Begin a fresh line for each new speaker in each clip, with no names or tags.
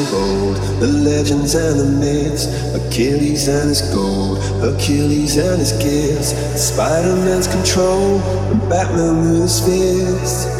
Of old, the legends and the myths, Achilles and his gold, Achilles and his gifts, Spider-Man's control, and Batman with his fist.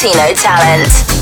Latino talent.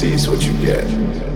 See is what you get.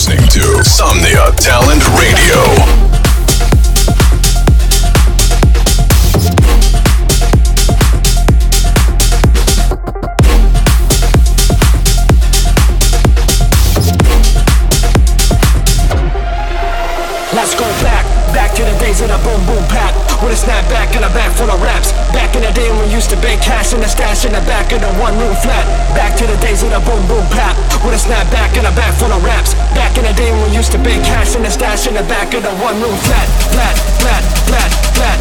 Listening to Somnia Talent Radio.
Let's go back, back to the days of the boom boom pack. With a snapback and a bag full of raps. Back in the day when we used to bake cash in the stash in the back of the one room flat. Back to the days of the boom boom pack. With a snapback bake cash in the stash in the back of the one room flat, flat, flat, flat, flat,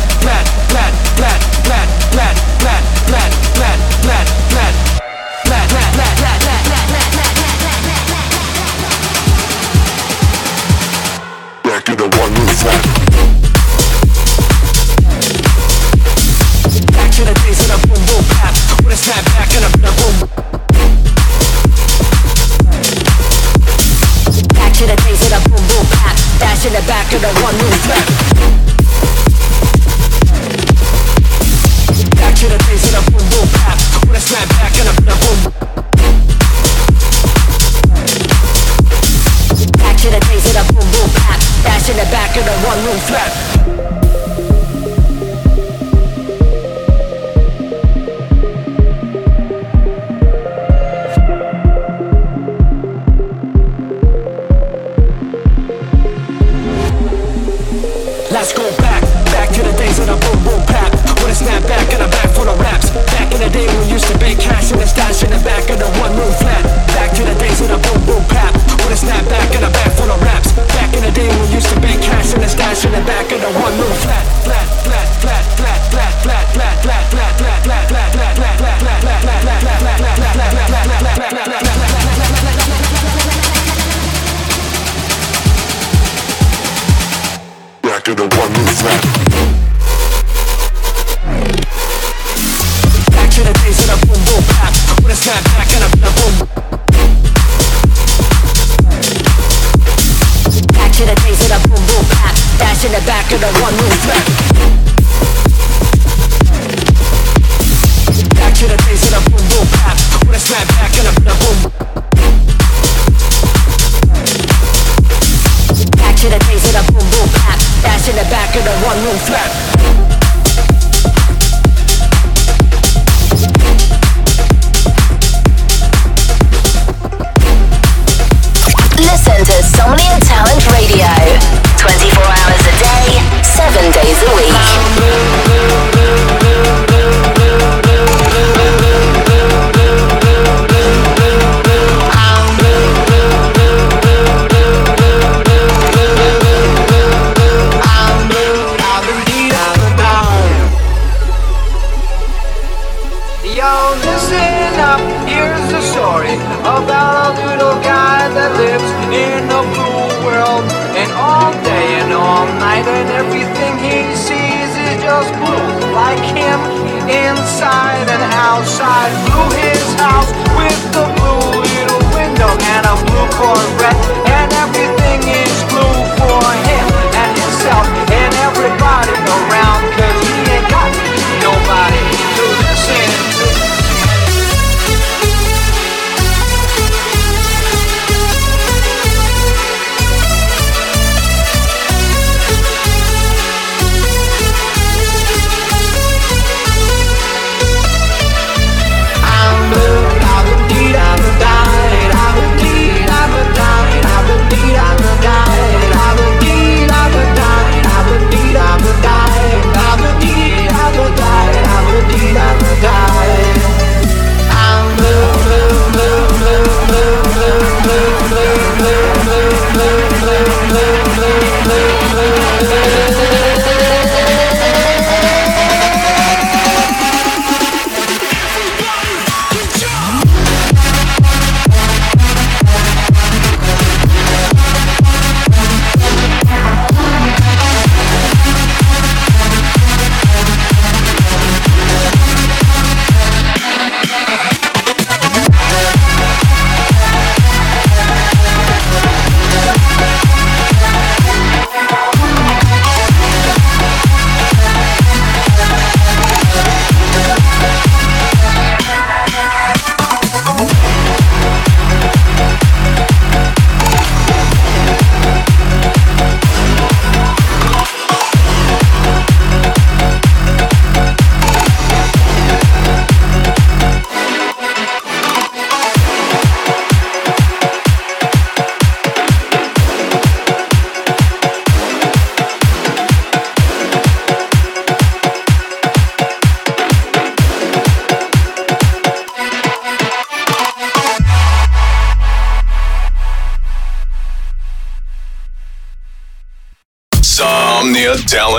to the one
day when we used to bake cash in the stash in the back of the one room flat. Back to the days of the boom boom pap. With a snapback and a bag full of raps. Back in the day when we used to bake cash in the stash in the back of the one room flat,
inside and outside blew his house.